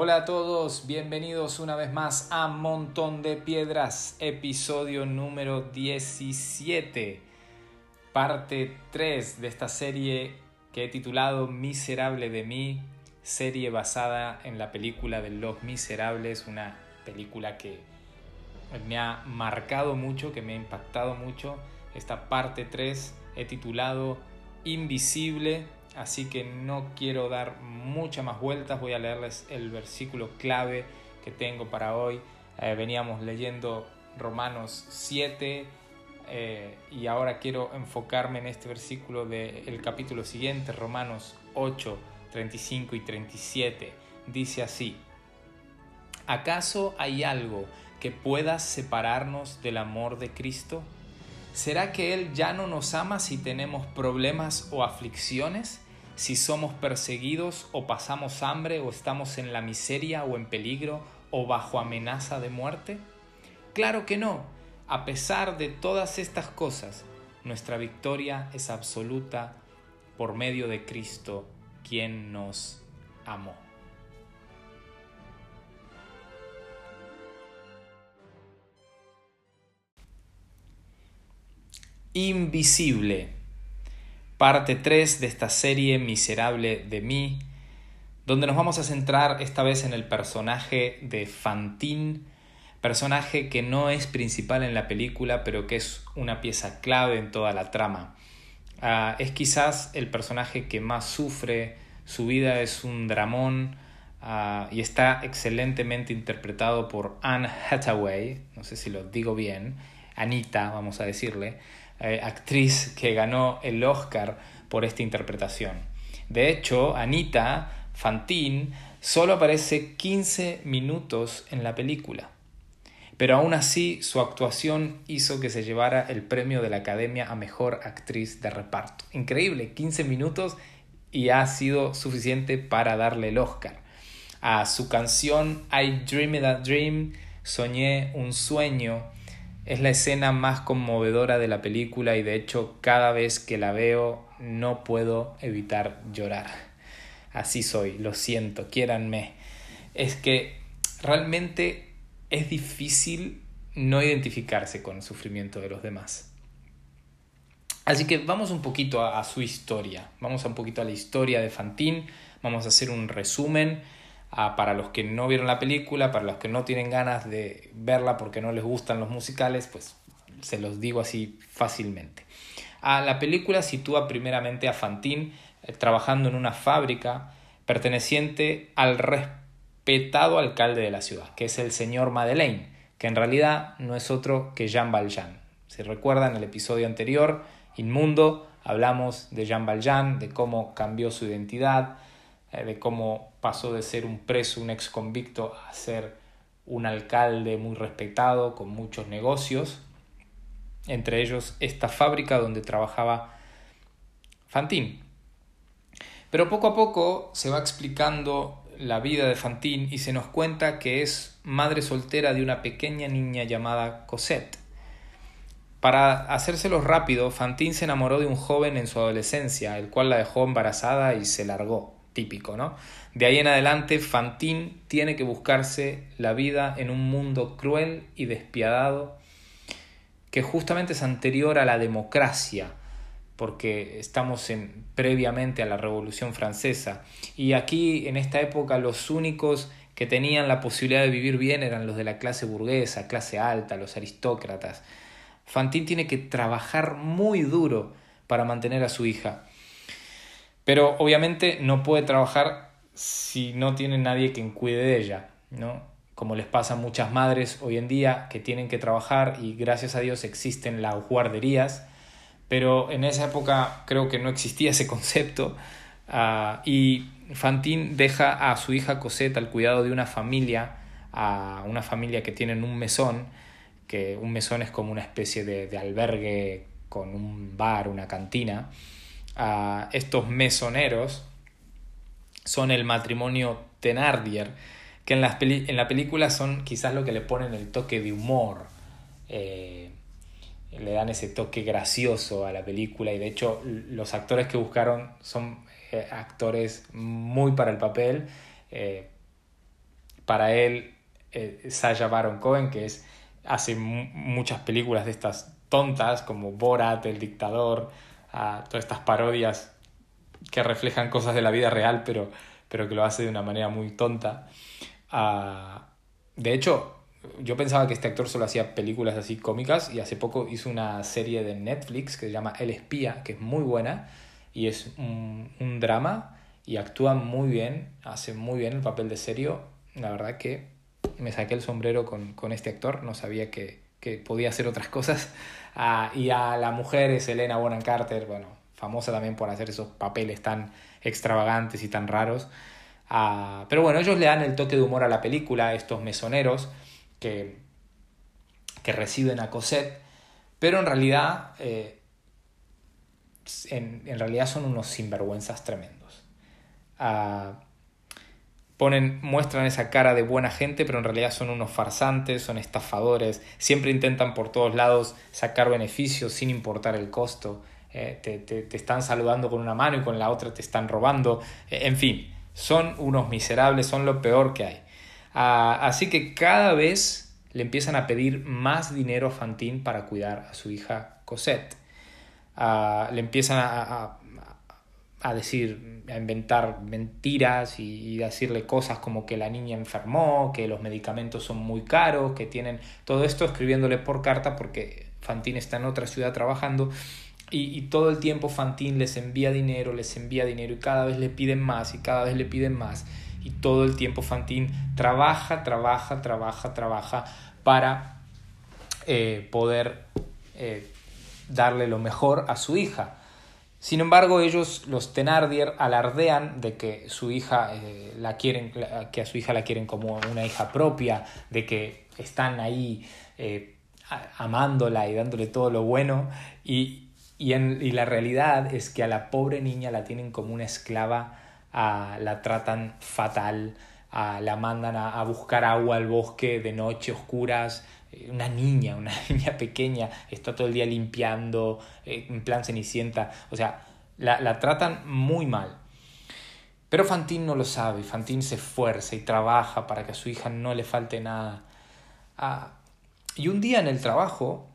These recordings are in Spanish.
Hola a todos, bienvenidos una vez más a Montón de Piedras, episodio número 17, parte 3 de esta serie que he titulado Miserable de mí, serie basada en la película de Los Miserables, una película que me ha marcado mucho, que me ha impactado mucho. Esta parte 3 he titulado Invisible así que no quiero dar muchas más vueltas, voy a leerles el versículo clave que tengo para hoy. Eh, veníamos leyendo Romanos 7 eh, y ahora quiero enfocarme en este versículo del capítulo siguiente, Romanos 8, 35 y 37. Dice así, ¿acaso hay algo que pueda separarnos del amor de Cristo? ¿Será que Él ya no nos ama si tenemos problemas o aflicciones? Si somos perseguidos o pasamos hambre o estamos en la miseria o en peligro o bajo amenaza de muerte? Claro que no. A pesar de todas estas cosas, nuestra victoria es absoluta por medio de Cristo, quien nos amó. Invisible parte 3 de esta serie Miserable de mí, donde nos vamos a centrar esta vez en el personaje de Fantine, personaje que no es principal en la película, pero que es una pieza clave en toda la trama. Ah, es quizás el personaje que más sufre, su vida es un dramón ah, y está excelentemente interpretado por Anne Hathaway, no sé si lo digo bien, Anita, vamos a decirle, eh, actriz que ganó el Oscar por esta interpretación. De hecho, Anita Fantine solo aparece 15 minutos en la película. Pero aún así su actuación hizo que se llevara el premio de la Academia a Mejor Actriz de Reparto. Increíble, 15 minutos y ha sido suficiente para darle el Oscar. A su canción I Dreamed a Dream, Soñé un sueño, es la escena más conmovedora de la película y de hecho cada vez que la veo no puedo evitar llorar. Así soy, lo siento, quiéranme. Es que realmente es difícil no identificarse con el sufrimiento de los demás. Así que vamos un poquito a, su historia, vamos a un poquito a la historia de Fantine, vamos a hacer un resumen para los que no vieron la película, para los que no tienen ganas de verla porque no les gustan los musicales, pues se los digo así fácilmente. A la película sitúa primeramente a Fantine eh, trabajando en una fábrica perteneciente al respetado alcalde de la ciudad, que es el señor Madeleine, que en realidad no es otro que Jean Valjean. Si recuerdan el episodio anterior, Inmundo, hablamos de Jean Valjean, de cómo cambió su identidad, eh, de cómo pasó de ser un preso, un ex convicto, a ser un alcalde muy respetado, con muchos negocios, entre ellos esta fábrica donde trabajaba Fantín. Pero poco a poco se va explicando la vida de Fantín y se nos cuenta que es madre soltera de una pequeña niña llamada Cosette. Para hacérselo rápido, Fantín se enamoró de un joven en su adolescencia, el cual la dejó embarazada y se largó típico, ¿no? De ahí en adelante, Fantine tiene que buscarse la vida en un mundo cruel y despiadado que justamente es anterior a la democracia, porque estamos en, previamente a la Revolución Francesa. Y aquí, en esta época, los únicos que tenían la posibilidad de vivir bien eran los de la clase burguesa, clase alta, los aristócratas. Fantine tiene que trabajar muy duro para mantener a su hija. Pero obviamente no puede trabajar si no tiene nadie quien cuide de ella, ¿no? Como les pasa a muchas madres hoy en día que tienen que trabajar y gracias a Dios existen las guarderías, pero en esa época creo que no existía ese concepto uh, y Fantine deja a su hija Cosette al cuidado de una familia, a una familia que tienen un mesón, que un mesón es como una especie de, de albergue con un bar, una cantina, a estos mesoneros son el matrimonio Thenardier, que en, en la película son quizás lo que le ponen el toque de humor. Eh, le dan ese toque gracioso a la película y de hecho los actores que buscaron son eh, actores muy para el papel. Eh, para él Sasha Baron Cohen, que es, hace muchas películas de estas tontas, como Borat, El Dictador, ah, todas estas parodias que reflejan cosas de la vida real, pero, pero que lo hace de una manera muy tonta. Ah, de hecho, yo pensaba que este actor solo hacía películas así cómicas y hace poco hizo una serie de Netflix que se llama El Espía, que es muy buena y es un, un drama y actúa muy bien, hace muy bien el papel de serio. La verdad que me saqué el sombrero con, con este actor, no sabía que, que podía hacer otras cosas. Ah, y a la mujer es Elena Bonham Carter, bueno, famosa también por hacer esos papeles tan extravagantes y tan raros. Ah, pero bueno, ellos le dan el toque de humor a la película, estos mesoneros que, que reciben a Cosette, pero en realidad, eh, en, en, realidad son unos sinvergüenzas tremendos. Uh, ponen, muestran esa cara de buena gente, pero en realidad son unos farsantes, son estafadores, siempre intentan por todos lados sacar beneficios sin importar el costo. Eh, te, te, te, están saludando con una mano y con la otra te están robando. Eh, en fin, son unos miserables, son lo peor que hay. Ah, así que cada vez le empiezan a pedir más dinero a Fantine para cuidar a su hija Cosette. Ah, le empiezan a, a, decir, a inventar mentiras y, y, decirle cosas como que la niña enfermó, que los medicamentos son muy caros, que tienen todo esto escribiéndole por carta porque Fantine está en otra ciudad trabajando y, y, todo el tiempo Fantine les envía dinero, les envía dinero y cada vez le piden más y cada vez le piden más. Y todo el tiempo Fantine trabaja, trabaja, trabaja, trabaja para eh, poder eh, darle lo mejor a su hija. Sin embargo, ellos, los Tenardier, alardean de que su hija eh, la quieren, que a su hija la quieren como una hija propia, de que están ahí eh, amándola y dándole todo lo bueno, y, y, en, y la realidad es que a la pobre niña la tienen como una esclava, a, la tratan fatal, a, la mandan a, a, buscar agua al bosque de noche oscuras. Eh, una niña, una niña pequeña, está todo el día limpiando, eh, en plan cenicienta. O sea, la, la tratan muy mal. Pero Fantine no lo sabe. Fantine se esfuerza y trabaja para que a su hija no le falte nada. Ah, y un día en el trabajo,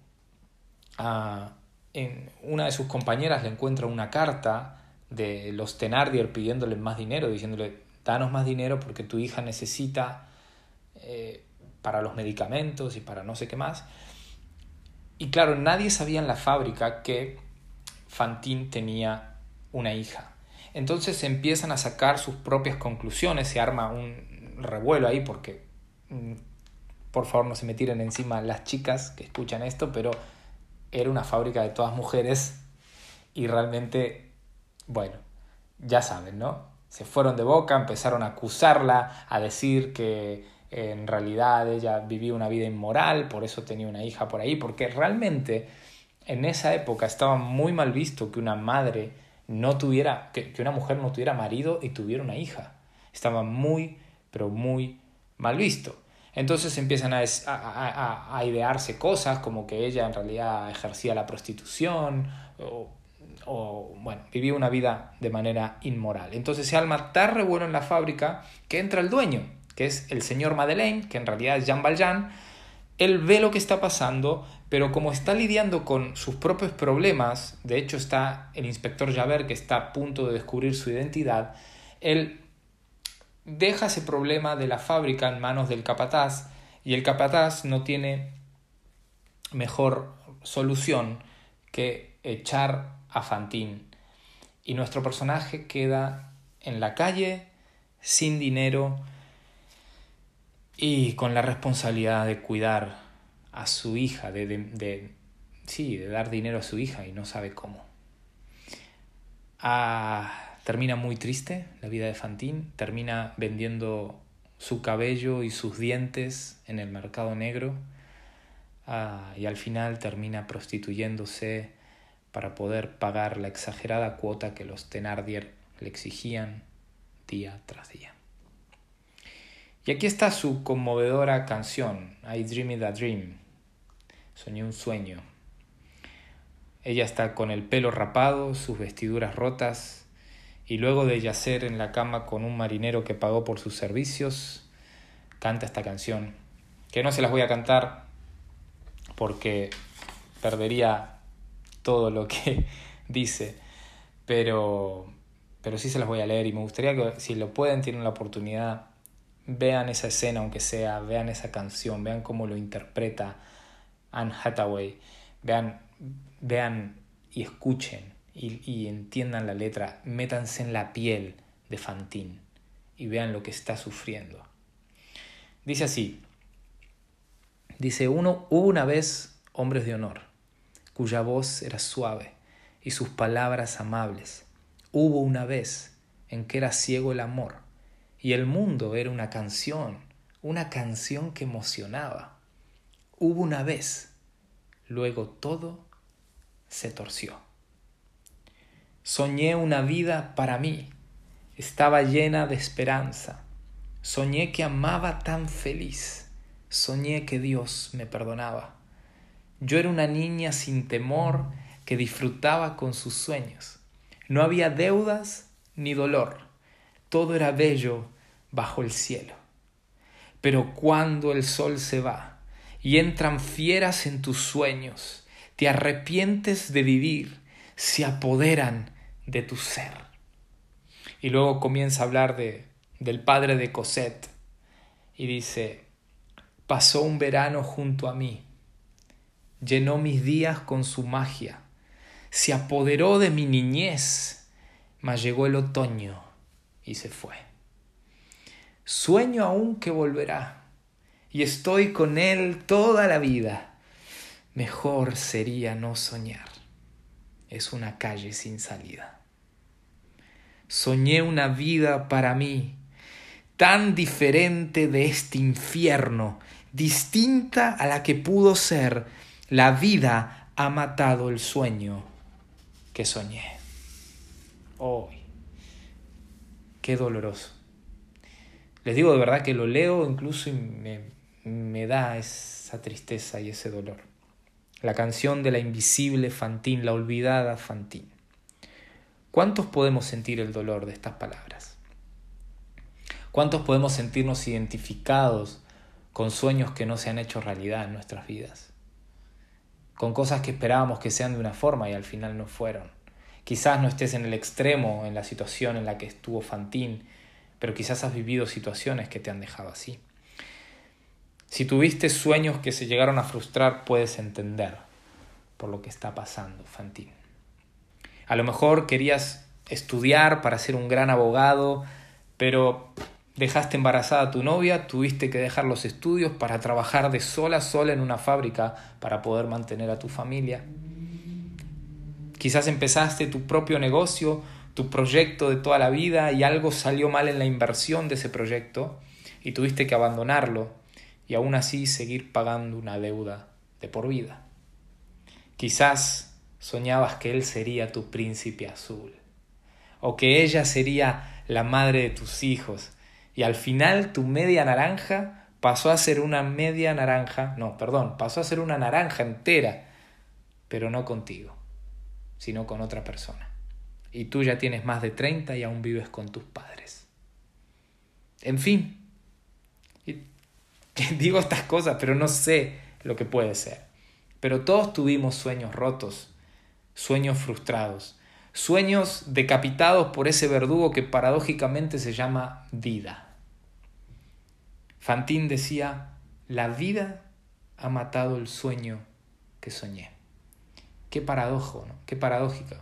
ah, en una de sus compañeras le encuentra una carta de los Tenardier pidiéndole más dinero, diciéndole, danos más dinero porque tu hija necesita eh, para los medicamentos y para no sé qué más. Y claro, nadie sabía en la fábrica que Fantine tenía una hija. Entonces empiezan a sacar sus propias conclusiones, se arma un revuelo ahí porque, mm, por favor, no se me tiren encima las chicas que escuchan esto, pero era una fábrica de todas mujeres y realmente, bueno, ya saben, ¿no? Se fueron de boca, empezaron a acusarla, a decir que en realidad ella vivía una vida inmoral, por eso tenía una hija por ahí, porque realmente en esa época estaba muy mal visto que una madre no tuviera, que, que una mujer no tuviera marido y tuviera una hija. Estaba muy, pero muy mal visto. Entonces empiezan a, a, a, idearse cosas como que ella en realidad ejercía la prostitución o, o, bueno, vivía una vida de manera inmoral. Entonces se alma tan revuelo en la fábrica que entra el dueño, que es el señor Madeleine, que en realidad es Jean Valjean. Él ve lo que está pasando, pero como está lidiando con sus propios problemas, de hecho está el inspector Javert que está a punto de descubrir su identidad, él deja ese problema de la fábrica en manos del capataz y el capataz no tiene mejor solución que echar a Fantine. Y nuestro personaje queda en la calle, sin dinero y con la responsabilidad de cuidar a su hija, de, de, sí, de dar dinero a su hija y no sabe cómo. Ah, termina muy triste la vida de Fantine, termina vendiendo su cabello y sus dientes en el mercado negro ah, y al final termina prostituyéndose para poder pagar la exagerada cuota que los Thenardier le exigían día tras día. Y aquí está su conmovedora canción, I Dreamed a Dream. Soñé un sueño. Ella está con el pelo rapado, sus vestiduras rotas, y luego de yacer en la cama con un marinero que pagó por sus servicios, canta esta canción, que no se las voy a cantar porque perdería todo lo que dice, pero, pero sí se las voy a leer y me gustaría que si lo pueden, tienen la oportunidad, vean esa escena aunque sea, vean esa canción, vean cómo lo interpreta Anne Hathaway, vean, vean y escuchen y, y entiendan la letra, métanse en la piel de Fantine y vean lo que está sufriendo. Dice así, dice uno, hubo una vez hombres de honor, cuya voz era suave y sus palabras amables. Hubo una vez en que era ciego el amor y el mundo era una canción, una canción que emocionaba. Hubo una vez, luego todo se torció. Soñé una vida para mí, estaba llena de esperanza. Soñé que amaba tan feliz. Soñé que Dios me perdonaba. Yo era una niña sin temor que disfrutaba con sus sueños. No había deudas ni dolor. Todo era bello bajo el cielo. Pero cuando el sol se va y entran fieras en tus sueños, te arrepientes de vivir, se apoderan de tu ser. Y luego comienza a hablar de, del padre de Cosette y dice, pasó un verano junto a mí, llenó mis días con su magia, se apoderó de mi niñez, mas llegó el otoño y se fue. Sueño aún que volverá, y estoy con él toda la vida. Mejor sería no soñar. Es una calle sin salida. Soñé una vida para mí, tan diferente de este infierno, distinta a la que pudo ser. La vida ha matado el sueño que soñé. Hoy. qué doloroso. Les digo de verdad que lo leo incluso y me, me da esa tristeza y ese dolor. La canción de la invisible Fantín, la olvidada Fantín. ¿Cuántos podemos sentir el dolor de estas palabras? ¿Cuántos podemos sentirnos identificados con sueños que no se han hecho realidad en nuestras vidas? con cosas que esperábamos que sean de una forma y al final no fueron. Quizás no estés en el extremo, en la situación en la que estuvo Fantín, pero quizás has vivido situaciones que te han dejado así. Si tuviste sueños que se llegaron a frustrar, puedes entender por lo que está pasando, Fantín. A lo mejor querías estudiar para ser un gran abogado, pero Dejaste embarazada a tu novia, tuviste que dejar los estudios para trabajar de sola sola en una fábrica para poder mantener a tu familia. Quizás empezaste tu propio negocio, tu proyecto de toda la vida y algo salió mal en la inversión de ese proyecto y tuviste que abandonarlo y aún así seguir pagando una deuda de por vida. Quizás soñabas que él sería tu príncipe azul o que ella sería la madre de tus hijos y al final tu media naranja pasó a ser una media naranja, no, perdón, pasó a ser una naranja entera, pero no contigo, sino con otra persona. Y tú ya tienes más de 30 y aún vives con tus padres. En fin, digo estas cosas, pero no sé lo que puede ser. Pero todos tuvimos sueños rotos, sueños frustrados, sueños decapitados por ese verdugo que paradójicamente se llama vida. Fantín decía, la vida ha matado el sueño que soñé. Qué paradojo, ¿no? Qué paradójico.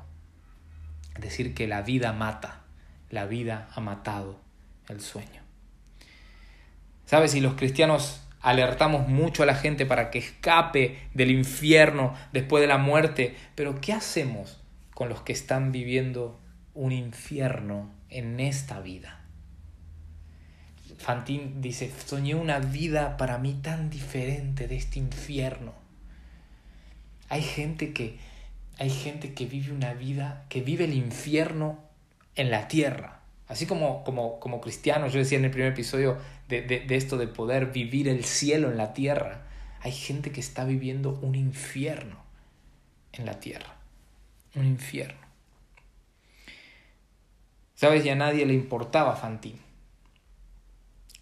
Decir que la vida mata, la vida ha matado el sueño. ¿Sabes? Si los cristianos alertamos mucho a la gente para que escape del infierno después de la muerte, pero ¿qué hacemos con los que están viviendo un infierno en esta vida? Fantín dice, soñé una vida para mí tan diferente de este infierno. Hay gente que, hay gente que vive una vida, que vive el infierno en la tierra. Así como, como, como cristianos, yo decía en el primer episodio de, de esto de poder vivir el cielo en la tierra. Hay gente que está viviendo un infierno en la tierra. Un infierno. ¿Sabes? Ya a nadie le importaba Fantín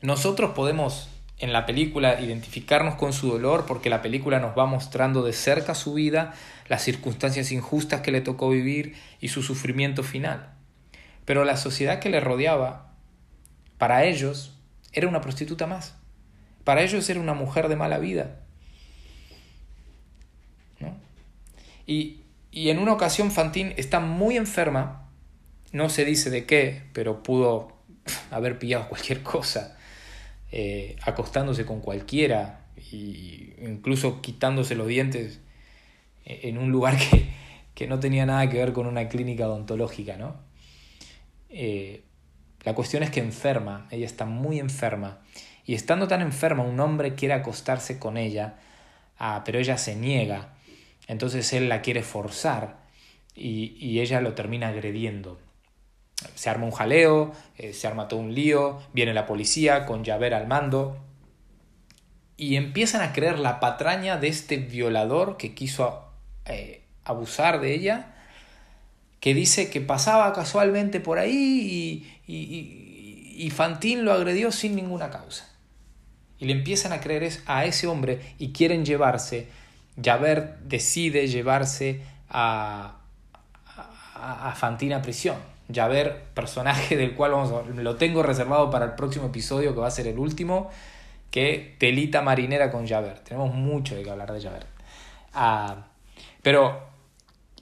nosotros podemos en la película identificarnos con su dolor porque la película nos va mostrando de cerca su vida, las circunstancias injustas que le tocó vivir y su sufrimiento final. Pero la sociedad que le rodeaba, para ellos, era una prostituta más. Para ellos era una mujer de mala vida. Y, y en una ocasión Fantine está muy enferma, no se dice de qué, pero pudo haber pillado cualquier cosa eh, acostándose con cualquiera e incluso quitándose los dientes en un lugar que, que, no tenía nada que ver con una clínica odontológica, ¿no? Eh, la cuestión es que enferma, ella está muy enferma, y estando tan enferma, un hombre quiere acostarse con ella, ah, pero ella se niega, entonces él la quiere forzar y, y ella lo termina agrediendo. Se arma un jaleo, eh, se arma todo un lío, viene la policía con Javert al mando y empiezan a creer la patraña de este violador que quiso eh, abusar de ella, que dice que pasaba casualmente por ahí y, y, y Fantín lo agredió sin ninguna causa. Y le empiezan a creer a ese hombre y quieren llevarse, Javert decide llevarse a, a, a Fantín a prisión ver personaje del cual vamos lo tengo reservado para el próximo episodio que va a ser el último, que telita marinera con Javert. Tenemos mucho de que hablar de Javert. Ah, pero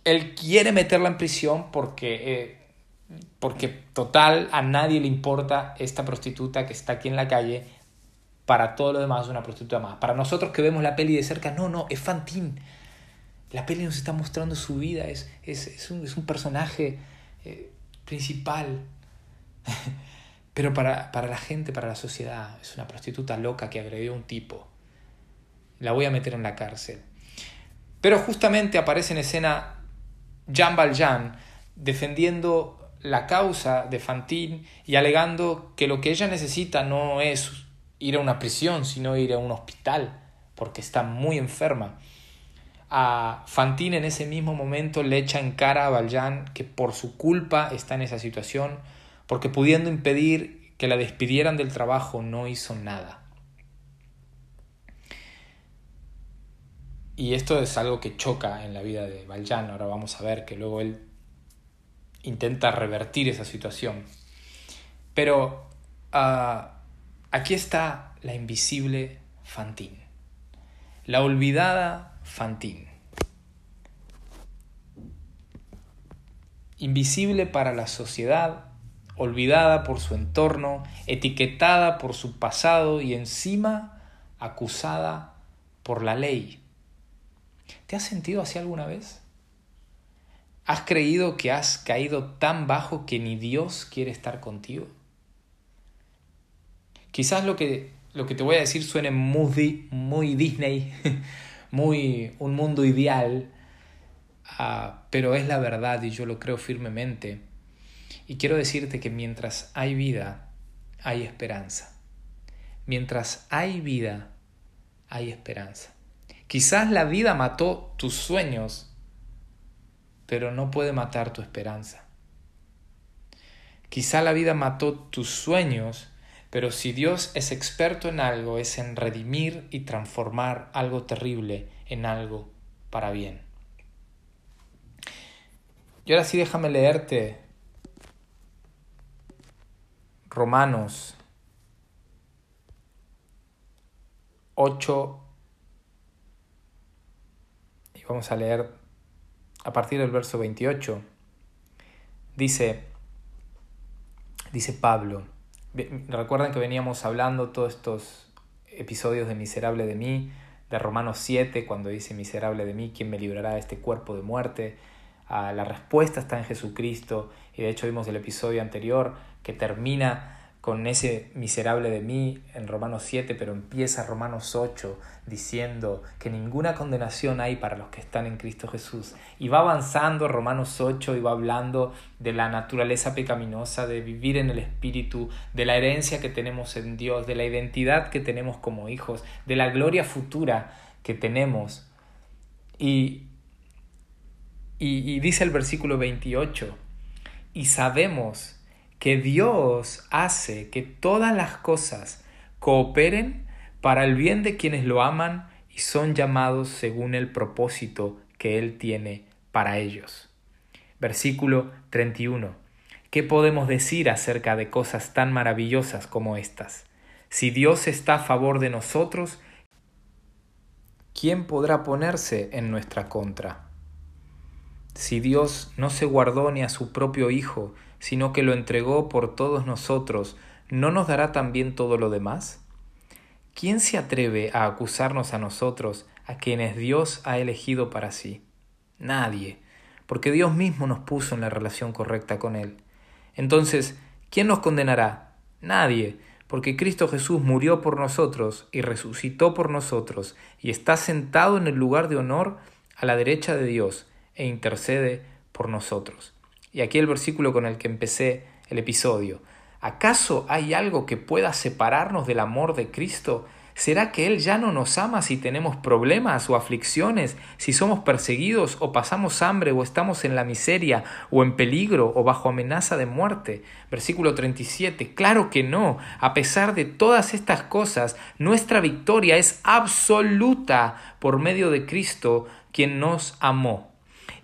él quiere meterla en prisión porque, eh, porque total a nadie le importa esta prostituta que está aquí en la calle. Para todo lo demás es una prostituta más. Para nosotros que vemos la peli de cerca, no, no, es Fantine. La peli nos está mostrando su vida, es, es, es, un, es un, personaje eh, principal. Pero para, para, la gente, para la sociedad, es una prostituta loca que agredió a un tipo. La voy a meter en la cárcel. Pero justamente aparece en escena Jean Valjean defendiendo la causa de Fantine y alegando que lo que ella necesita no es ir a una prisión, sino ir a un hospital, porque está muy enferma a Fantine en ese mismo momento le echa en cara a Valjean que por su culpa está en esa situación, porque pudiendo impedir que la despidieran del trabajo no hizo nada. Y esto es algo que choca en la vida de Valjean, ahora vamos a ver que luego él intenta revertir esa situación. Pero uh, aquí está la invisible Fantine, la olvidada Fantine. Invisible para la sociedad, olvidada por su entorno, etiquetada por su pasado y encima acusada por la ley. ¿Te has sentido así alguna vez? ¿Has creído que has caído tan bajo que ni Dios quiere estar contigo? Quizás lo que, lo que te voy a decir suene muy, muy Disney, muy un mundo ideal, ah, pero es la verdad y yo lo creo firmemente. Y quiero decirte que mientras hay vida, hay esperanza. Mientras hay vida, hay esperanza. Quizás la vida mató tus sueños, pero no puede matar tu esperanza. Quizá la vida mató tus sueños, pero si Dios es experto en algo, es en redimir y transformar algo terrible en algo para bien. Y ahora sí déjame leerte Romanos 8 y vamos a leer a partir del verso 28. Dice, dice Pablo, Recuerden que veníamos hablando todos estos episodios de Miserable de mí, de Romanos 7, cuando dice Miserable de mí, ¿quién me librará de este cuerpo de muerte? Ah, la respuesta está en Jesucristo y de hecho vimos el episodio anterior que termina con ese miserable de mí en Romanos 7, pero empieza Romanos 8 diciendo que ninguna condenación hay para los que están en Cristo Jesús. Y va avanzando Romanos 8 y va hablando de la naturaleza pecaminosa, de vivir en el Espíritu, de la herencia que tenemos en Dios, de la identidad que tenemos como hijos, de la gloria futura que tenemos. Y, y, y dice el versículo 28, y sabemos que Dios hace que todas las cosas cooperen para el bien de quienes lo aman y son llamados según el propósito que Él tiene para ellos. Versículo 31. ¿Qué podemos decir acerca de cosas tan maravillosas como estas? Si Dios está a favor de nosotros, ¿quién podrá ponerse en nuestra contra? Si Dios no se guardó ni a su propio Hijo, sino que lo entregó por todos nosotros, ¿no nos dará también todo lo demás? ¿Quién se atreve a acusarnos a nosotros, a quienes Dios ha elegido para sí? Nadie, porque Dios mismo nos puso en la relación correcta con Él. Entonces, ¿quién nos condenará? Nadie, porque Cristo Jesús murió por nosotros y resucitó por nosotros y está sentado en el lugar de honor a la derecha de Dios e intercede por nosotros. Y aquí el versículo con el que empecé el episodio. ¿Acaso hay algo que pueda separarnos del amor de Cristo? ¿Será que Él ya no nos ama si tenemos problemas o aflicciones, si somos perseguidos o pasamos hambre o estamos en la miseria o en peligro o bajo amenaza de muerte? Versículo 37. Claro que no. A pesar de todas estas cosas, nuestra victoria es absoluta por medio de Cristo, quien nos amó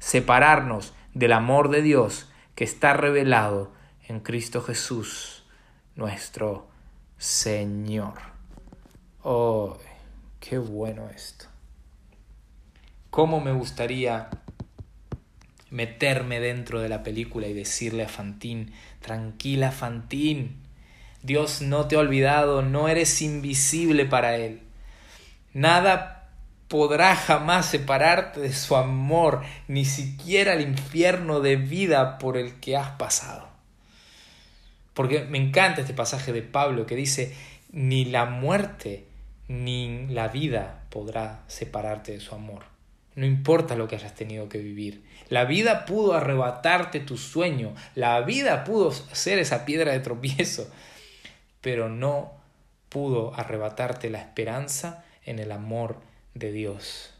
separarnos del amor de Dios que está revelado en Cristo Jesús, nuestro Señor. Oh, qué bueno esto. ¿Cómo me gustaría meterme dentro de la película y decirle a Fantín, tranquila Fantín, Dios no te ha olvidado, no eres invisible para Él. Nada podrá jamás separarte de su amor, ni siquiera el infierno de vida por el que has pasado. Porque me encanta este pasaje de Pablo que dice, ni la muerte ni la vida podrá separarte de su amor. No importa lo que hayas tenido que vivir. La vida pudo arrebatarte tu sueño, la vida pudo ser esa piedra de tropiezo, pero no pudo arrebatarte la esperanza en el amor de Dios.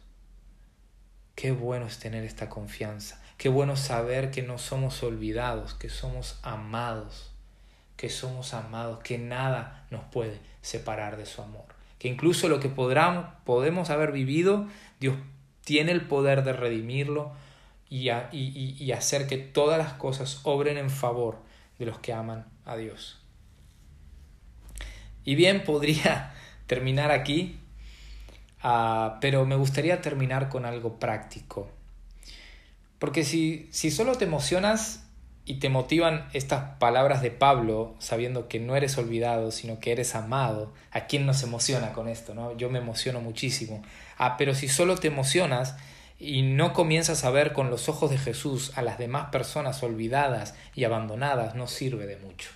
Qué bueno es tener esta confianza. Qué bueno saber que no somos olvidados, que somos amados, que somos amados, que nada nos puede separar de su amor. Que incluso lo que podamos, podemos haber vivido, Dios tiene el poder de redimirlo y, y hacer que todas las cosas obren en favor de los que aman a Dios. Y bien, podría terminar aquí, Ah, pero me gustaría terminar con algo práctico. Porque si, si solo te emocionas y te motivan estas palabras de Pablo, sabiendo que no eres olvidado, sino que eres amado, ¿a quién nos emociona con esto? ¿no? Yo me emociono muchísimo. Ah, pero si solo te emocionas y no comienzas a ver con los ojos de Jesús a las demás personas olvidadas y abandonadas, no sirve de mucho.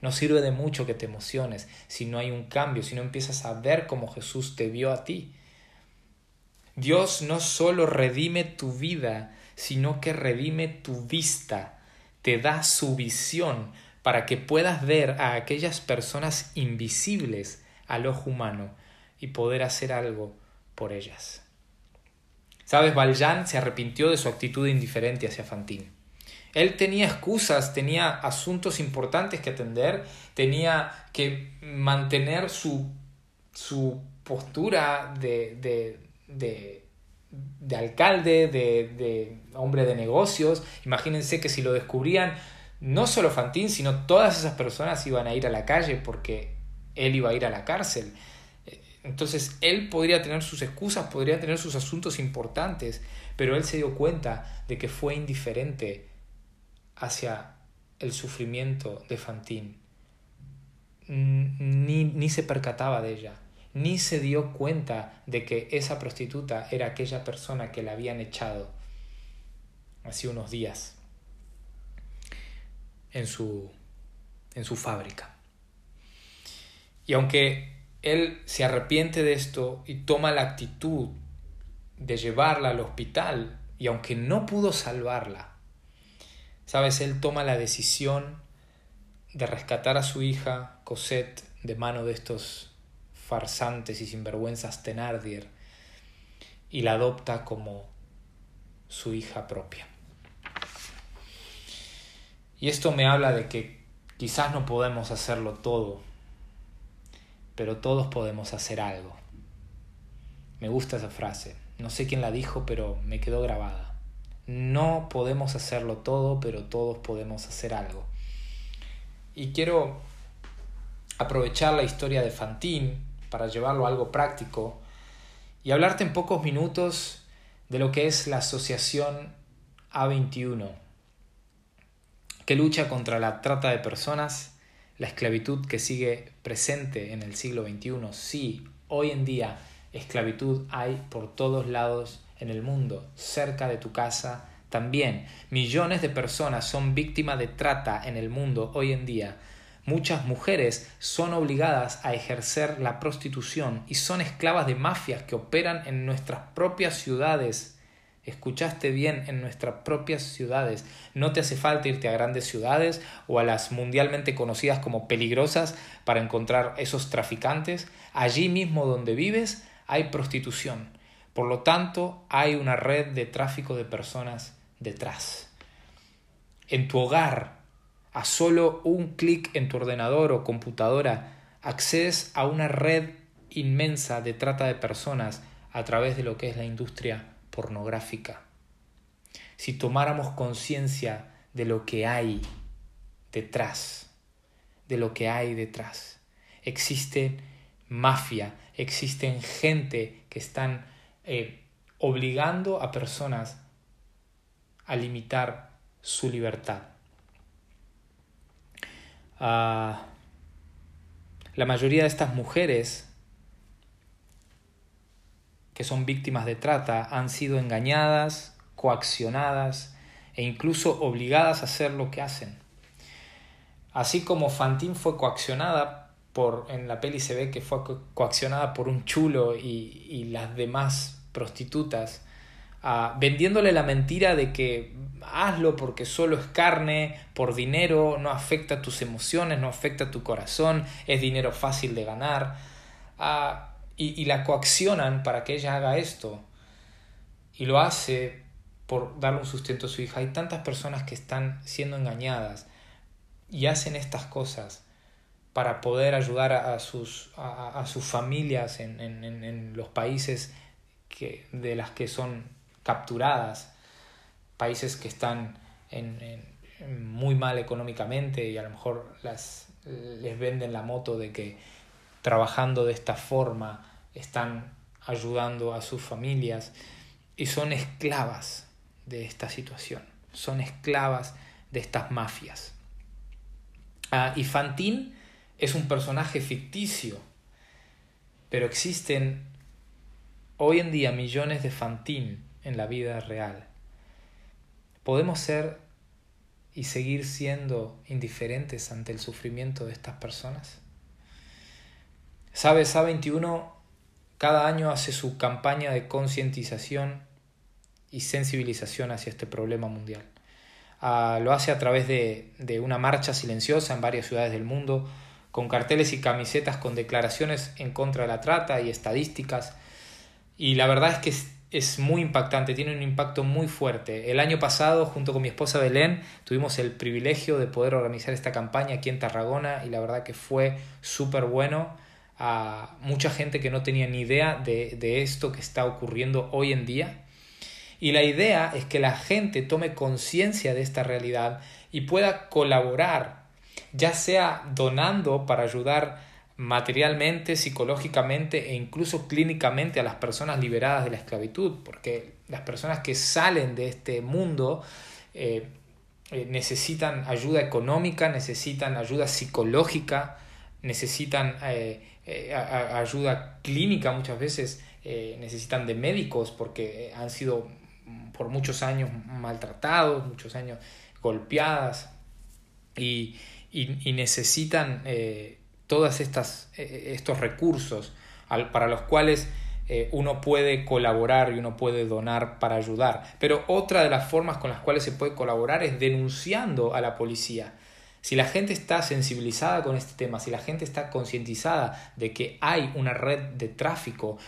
No sirve de mucho que te emociones si no hay un cambio, si no empiezas a ver como Jesús te vio a ti. Dios no solo redime tu vida, sino que redime tu vista, te da su visión para que puedas ver a aquellas personas invisibles al ojo humano y poder hacer algo por ellas. Sabes, Valjean se arrepintió de su actitud indiferente hacia Fantine. Él tenía excusas, tenía asuntos importantes que atender, tenía que mantener su, su postura de, de, de, de alcalde, de, hombre de negocios. Imagínense que si lo descubrían, no solo Fantín, sino todas esas personas iban a ir a la calle porque él iba a ir a la cárcel. Entonces él podría tener sus excusas, podría tener sus asuntos importantes, pero él se dio cuenta de que fue indiferente hacia el sufrimiento de Fantine. Ni, ni se percataba de ella, ni se dio cuenta de que esa prostituta era aquella persona que la habían echado hace unos días en su, en su fábrica. Y aunque él se arrepiente de esto y toma la actitud de llevarla al hospital y aunque no pudo salvarla, sabes, él toma la decisión de rescatar a su hija Cosette de mano de estos farsantes y sinvergüenzas Tenardier y la adopta como su hija propia. Y esto me habla de que quizás no podemos hacerlo todo, pero todos podemos hacer algo. Me gusta esa frase. No sé quién la dijo, pero me quedó grabada. No podemos hacerlo todo, pero todos podemos hacer algo. Y quiero aprovechar la historia de Fantine para llevarlo a algo práctico y hablarte en pocos minutos de lo que es la asociación A21, que lucha contra la trata de personas, la esclavitud que sigue presente en el siglo XXI. Sí, hoy en día esclavitud hay por todos lados en el mundo, cerca de tu casa también. Millones de personas son víctimas de trata en el mundo hoy en día. Muchas mujeres son obligadas a ejercer la prostitución y son esclavas de mafias que operan en nuestras propias ciudades. Escuchaste bien en nuestras propias ciudades. No te hace falta irte a grandes ciudades o a las mundialmente conocidas como peligrosas para encontrar esos traficantes. Allí mismo donde vives hay prostitución. Por lo tanto, hay una red de tráfico de personas detrás. En tu hogar a solo un clic en tu ordenador o computadora accedes a una red inmensa de trata de personas a través de lo que es la industria pornográfica. Si tomáramos conciencia de lo que hay detrás, de lo que hay detrás, existe mafia, existen gente que están eh, obligando a personas a limitar su libertad. Ah, la mayoría de estas mujeres que son víctimas de trata han sido engañadas, coaccionadas e incluso obligadas a hacer lo que hacen. Así como Fantine fue coaccionada por, en la peli se ve que fue coaccionada por un chulo y, y las demás prostitutas, vendiéndole la mentira de que hazlo porque solo es carne, por dinero, no afecta tus emociones, no afecta tu corazón, es dinero fácil de ganar. y, y, la coaccionan para que ella haga esto. Y lo hace por darle un sustento a su hija. Hay tantas personas que están siendo engañadas y hacen estas cosas para poder ayudar a, sus, a, sus familias en, en, en los países que, de las que son capturadas, países que están en, muy mal económicamente y a lo mejor las, les venden la moto de que trabajando de esta forma están ayudando a sus familias y son esclavas de esta situación, son esclavas de estas mafias. Ah, y Fantine es un personaje ficticio, pero existen hoy en día millones de Fantine en la vida real. ¿Podemos ser y seguir siendo indiferentes ante el sufrimiento de estas personas? ¿Sabes? A21 cada año hace su campaña de concientización y sensibilización hacia este problema mundial. Ah, lo hace a través de, de una marcha silenciosa en varias ciudades del mundo, con carteles y camisetas con declaraciones en contra de la trata y estadísticas. Y la verdad es que es muy impactante, tiene un impacto muy fuerte. El año pasado, junto con mi esposa Belén, tuvimos el privilegio de poder organizar esta campaña aquí en Tarragona y la verdad que fue súper bueno. A mucha gente que no tenía ni idea de, de esto que está ocurriendo hoy en día. Y la idea es que la gente tome conciencia de esta realidad y pueda colaborar, ya sea donando para ayudar materialmente, psicológicamente e incluso clínicamente a las personas liberadas de la esclavitud, porque las personas que salen de este mundo eh, eh, necesitan ayuda económica, necesitan ayuda psicológica, necesitan eh, ayuda clínica muchas veces, necesitan de médicos porque han sido por muchos años maltratados, muchos años golpeadas y, y necesitan todos estos recursos para los cuales eh, uno puede colaborar y uno puede donar para ayudar. Pero otra de las formas con las cuales se puede colaborar es denunciando a la policía. Si la gente está sensibilizada con este tema, si la gente está concientizada de que hay una red de tráfico,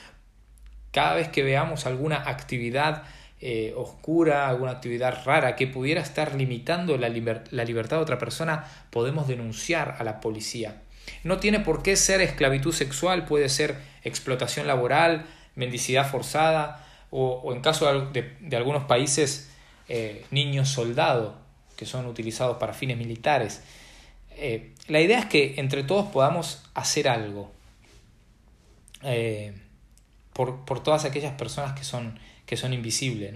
cada vez que veamos alguna actividad eh, oscura, alguna actividad rara que pudiera estar limitando la libertad de otra persona, podemos denunciar a la policía. No tiene por qué ser esclavitud sexual, puede ser explotación laboral, mendicidad forzada o, en caso de, algunos países eh, niños soldados que son utilizados para fines militares. Eh, la idea es que entre todos podamos hacer algo eh, por, todas aquellas personas que son, que son invisibles.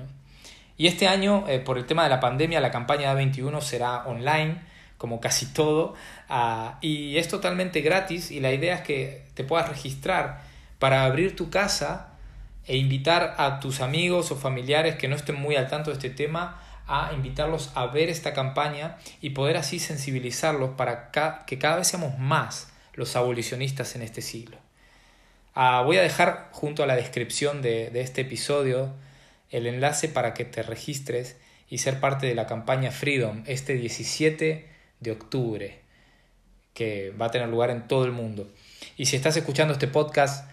Y este año, por el tema de la pandemia, la campaña de A21 será online como casi todo, ah, y es totalmente gratis y la idea es que te puedas registrar para abrir tu casa e invitar a tus amigos o familiares que no estén muy al tanto de este tema a invitarlos a ver esta campaña y poder así sensibilizarlos para que cada vez seamos más los abolicionistas en este siglo. Ah, voy a dejar junto a la descripción de, de este episodio el enlace para que te registres y ser parte de la campaña Freedom este 17 de octubre, que va a tener lugar en todo el mundo. Y si estás escuchando este podcast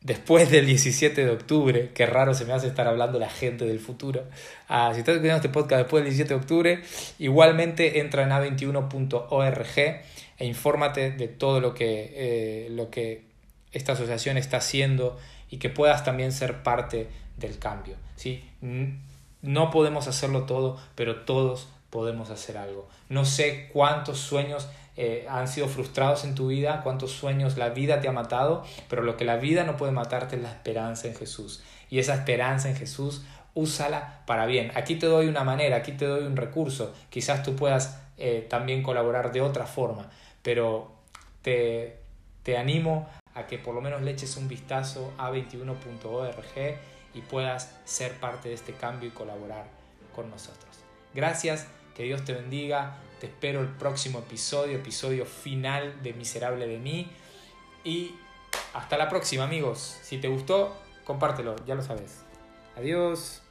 después del 17 de octubre, qué raro se me hace estar hablando la gente del futuro, ah, si estás escuchando este podcast después del 17 de octubre, igualmente entra en a21.org e infórmate de todo lo que, eh, lo que esta asociación está haciendo y que puedas también ser parte del cambio. ¿sí? No podemos hacerlo todo, pero todos podemos hacer algo. No sé cuántos sueños eh, han sido frustrados en tu vida, cuántos sueños la vida te ha matado, pero lo que la vida no puede matarte es la esperanza en Jesús. Y esa esperanza en Jesús, úsala para bien. Aquí te doy una manera, aquí te doy un recurso. Quizás tú puedas eh, también colaborar de otra forma, pero te, te animo a que por lo menos le eches un vistazo a 21.org y puedas ser parte de este cambio y colaborar con nosotros. Gracias que Dios te bendiga. Te espero el próximo episodio, episodio final de Miserable de mí. Y hasta la próxima, amigos. Si te gustó, compártelo, ya lo sabes. Adiós.